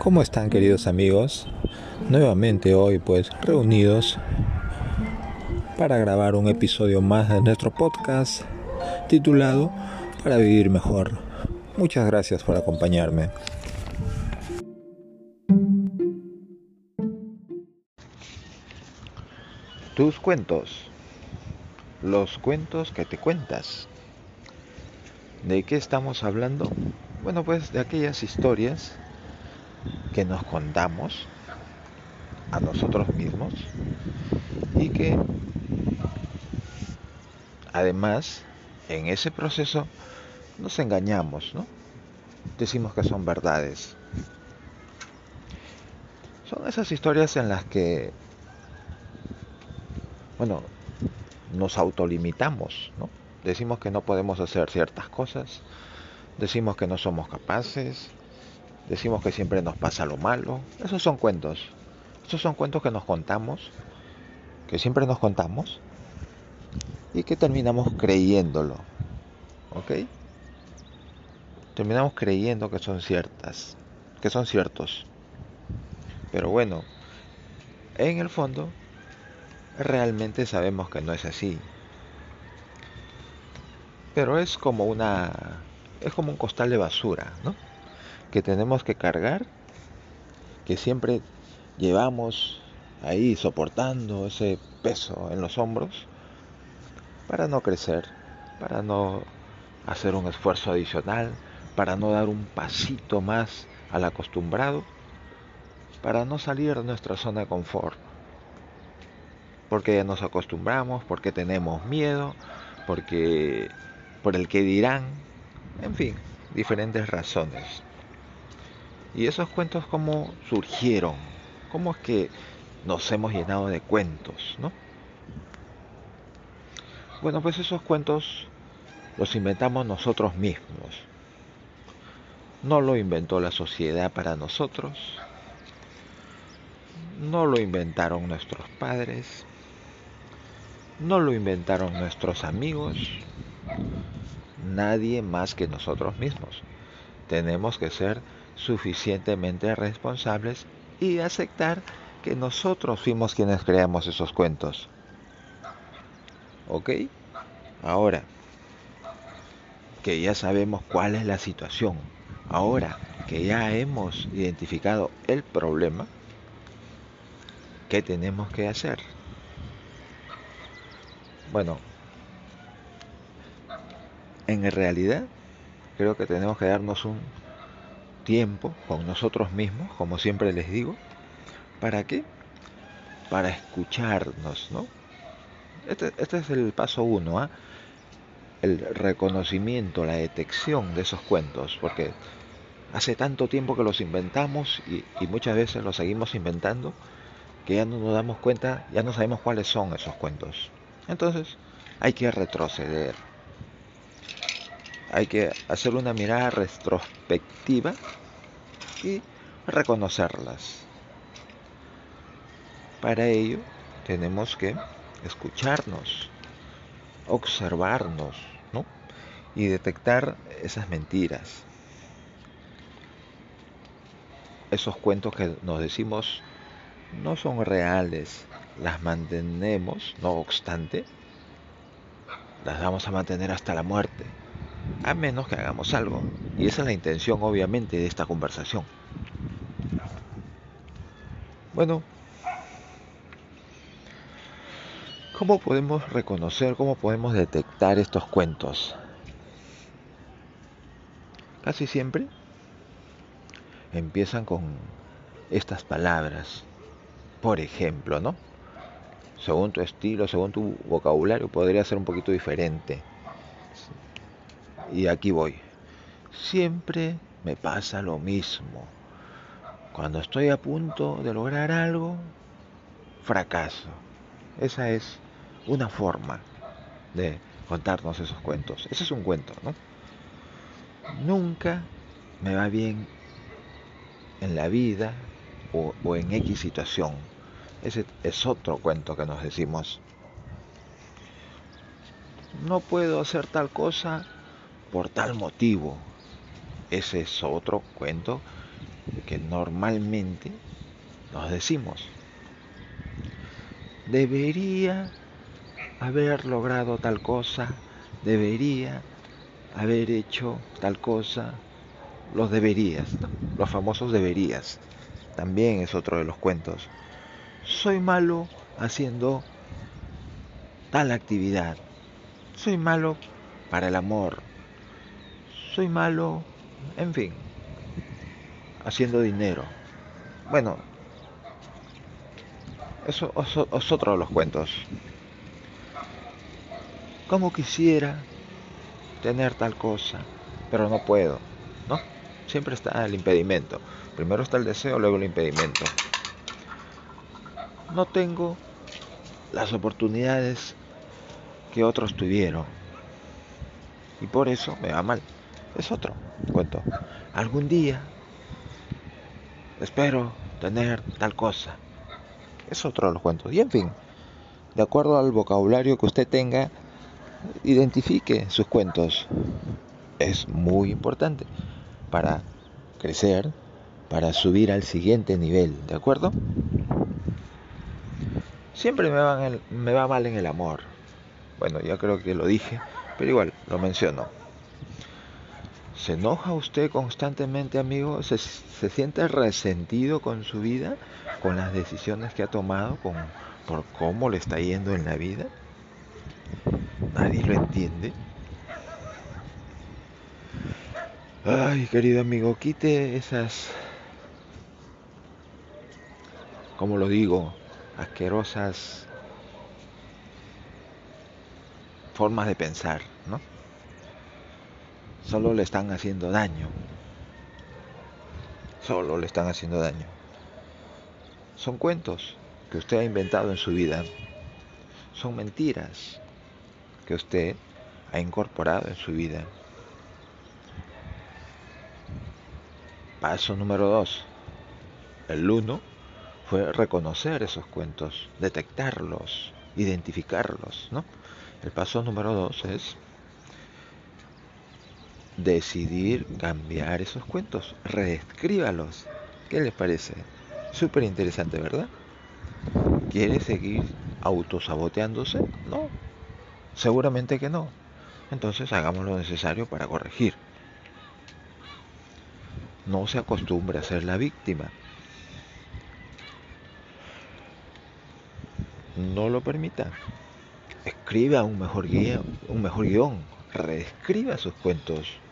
¿Cómo están queridos amigos? Nuevamente hoy pues reunidos para grabar un episodio más de nuestro podcast titulado Para vivir mejor. Muchas gracias por acompañarme. Tus cuentos. Los cuentos que te cuentas. ¿De qué estamos hablando? Bueno, pues de aquellas historias que nos contamos a nosotros mismos y que además en ese proceso nos engañamos, ¿no? Decimos que son verdades. Son esas historias en las que, bueno, nos autolimitamos, ¿no? Decimos que no podemos hacer ciertas cosas, decimos que no somos capaces, decimos que siempre nos pasa lo malo. Esos son cuentos. Esos son cuentos que nos contamos, que siempre nos contamos y que terminamos creyéndolo. ¿Ok? Terminamos creyendo que son ciertas, que son ciertos. Pero bueno, en el fondo, realmente sabemos que no es así. Pero es como una es como un costal de basura, ¿no? Que tenemos que cargar, que siempre llevamos ahí soportando ese peso en los hombros para no crecer, para no hacer un esfuerzo adicional, para no dar un pasito más al acostumbrado, para no salir de nuestra zona de confort. Porque ya nos acostumbramos, porque tenemos miedo, porque por el que dirán, en fin, diferentes razones. ¿Y esos cuentos cómo surgieron? ¿Cómo es que nos hemos llenado de cuentos, no? Bueno, pues esos cuentos los inventamos nosotros mismos. No lo inventó la sociedad para nosotros. No lo inventaron nuestros padres. No lo inventaron nuestros amigos nadie más que nosotros mismos. Tenemos que ser suficientemente responsables y aceptar que nosotros fuimos quienes creamos esos cuentos. ¿Ok? Ahora, que ya sabemos cuál es la situación, ahora que ya hemos identificado el problema, ¿qué tenemos que hacer? Bueno, en realidad creo que tenemos que darnos un tiempo con nosotros mismos, como siempre les digo. ¿Para qué? Para escucharnos, ¿no? Este, este es el paso uno, ¿ah? el reconocimiento, la detección de esos cuentos, porque hace tanto tiempo que los inventamos y, y muchas veces los seguimos inventando que ya no nos damos cuenta, ya no sabemos cuáles son esos cuentos. Entonces hay que retroceder, hay que hacer una mirada retrospectiva y reconocerlas. Para ello tenemos que escucharnos, observarnos ¿no? y detectar esas mentiras. Esos cuentos que nos decimos no son reales, las mantenemos, no obstante, las vamos a mantener hasta la muerte a menos que hagamos algo. Y esa es la intención, obviamente, de esta conversación. Bueno, ¿cómo podemos reconocer, cómo podemos detectar estos cuentos? Casi siempre empiezan con estas palabras. Por ejemplo, ¿no? Según tu estilo, según tu vocabulario, podría ser un poquito diferente. Y aquí voy. Siempre me pasa lo mismo. Cuando estoy a punto de lograr algo, fracaso. Esa es una forma de contarnos esos cuentos. Ese es un cuento, ¿no? Nunca me va bien en la vida o, o en X situación. Ese es otro cuento que nos decimos. No puedo hacer tal cosa por tal motivo. Ese es otro cuento que normalmente nos decimos. Debería haber logrado tal cosa, debería haber hecho tal cosa, los deberías, los famosos deberías. También es otro de los cuentos. Soy malo haciendo tal actividad. Soy malo para el amor. Soy malo, en fin, haciendo dinero. Bueno, eso es otro de los cuentos. Como quisiera tener tal cosa, pero no puedo, ¿no? Siempre está el impedimento. Primero está el deseo, luego el impedimento. No tengo las oportunidades que otros tuvieron. Y por eso me va mal. Es otro cuento. Algún día espero tener tal cosa. Es otro de los cuentos. Y en fin, de acuerdo al vocabulario que usted tenga, identifique sus cuentos. Es muy importante para crecer, para subir al siguiente nivel, ¿de acuerdo? Siempre me va, me va mal en el amor. Bueno, ya creo que lo dije, pero igual lo menciono. ¿Se enoja usted constantemente, amigo? ¿Se, siente resentido con su vida, con las decisiones que ha tomado, con, por cómo le está yendo en la vida? Nadie lo entiende. Ay, querido amigo, quite esas, como lo digo, asquerosas formas de pensar, ¿no? Solo le están haciendo daño. Solo le están haciendo daño. Son cuentos que usted ha inventado en su vida. Son mentiras que usted ha incorporado en su vida. Paso número dos. El uno fue reconocer esos cuentos, detectarlos, identificarlos, ¿no? El paso número dos es decidir cambiar esos cuentos, reescríbalos. ¿Qué les parece? Súper interesante, ¿verdad? ¿Quiere seguir autosaboteándose? No, Seguramente que no. Entonces hagamos lo necesario para corregir. No se acostumbre a ser la víctima. No lo permita. Escriba un mejor un mejor guion. Reescriba sus cuentos.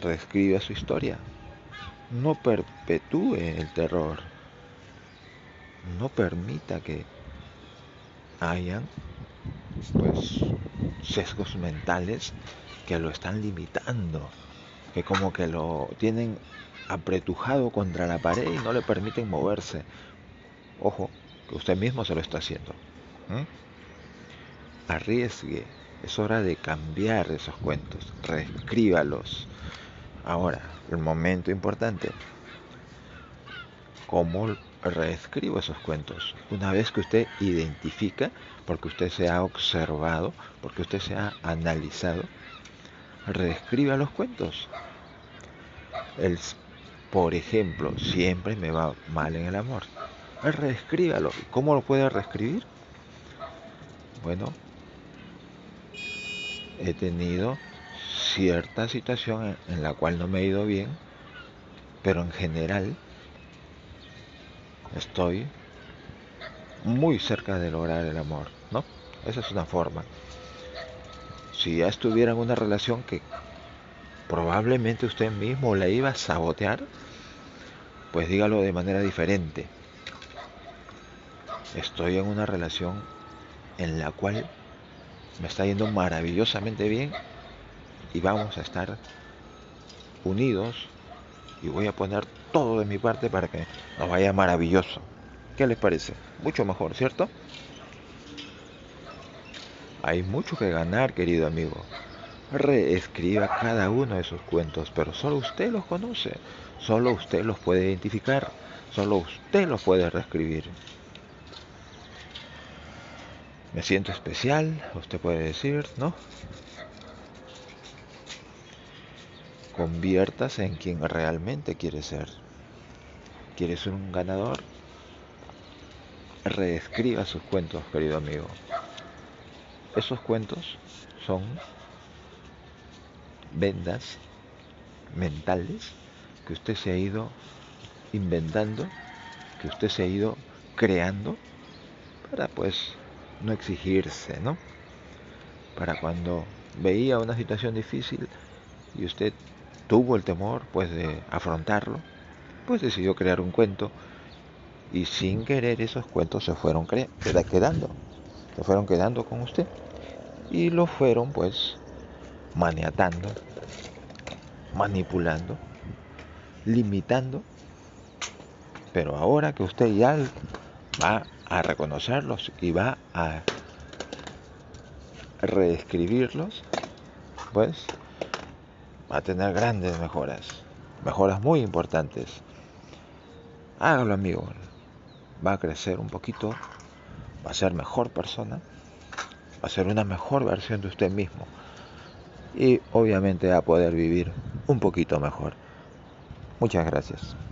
Reescriba su historia. No perpetúe el terror no permita que hayan pues sesgos mentales que lo están limitando, que como que lo tienen apretujado contra la pared y no le permiten moverse. Ojo, que usted mismo se lo está haciendo. Arriesgue, es hora de cambiar esos cuentos, reescríbalos. Ahora, el momento importante, ¿cómo reescribo esos cuentos. Una vez que usted identifica, porque usted se ha observado, porque usted se ha analizado, reescriba los cuentos. El, por ejemplo, siempre me va mal en el amor. Reescríbalo. ¿Cómo lo puede reescribir? Bueno, he tenido cierta situación en la cual no me he ido bien, pero en general estoy muy cerca de lograr el amor, ¿no? Esa es una forma. Si ya estuviera en una relación que probablemente usted mismo la iba a sabotear, pues dígalo de manera diferente. Estoy en una relación en la cual me está yendo maravillosamente bien y vamos a estar unidos y voy a poner todo de mi parte para que nos vaya maravilloso. ¿Qué les parece? Mucho mejor, ¿cierto? Hay mucho que ganar, querido amigo. Reescriba cada uno de sus cuentos, pero solo usted los conoce, solo usted los puede identificar, solo usted los puede reescribir. me siento especial, usted puede decir, ¿no? Conviértase en quien realmente quiere ser. ¿Quiere ser un ganador? Reescriba sus cuentos, querido amigo. Esos cuentos son vendas mentales que usted se ha ido inventando, que usted se ha ido creando para pues no exigirse, ¿no? Para cuando veía una situación difícil y usted tuvo el temor pues de afrontarlo, pues decidió crear un cuento y sin querer esos cuentos se fueron quedando, se fueron quedando con usted y lo fueron pues maniatando, manipulando, limitando. Pero ahora que usted ya va a reconocerlos y va a reescribirlos, pues va a tener grandes mejoras, mejoras muy importantes. Hágalo amigo, va a crecer un poquito, va a ser mejor persona, va a ser una mejor versión de usted mismo y obviamente a poder vivir un poquito mejor. Muchas gracias.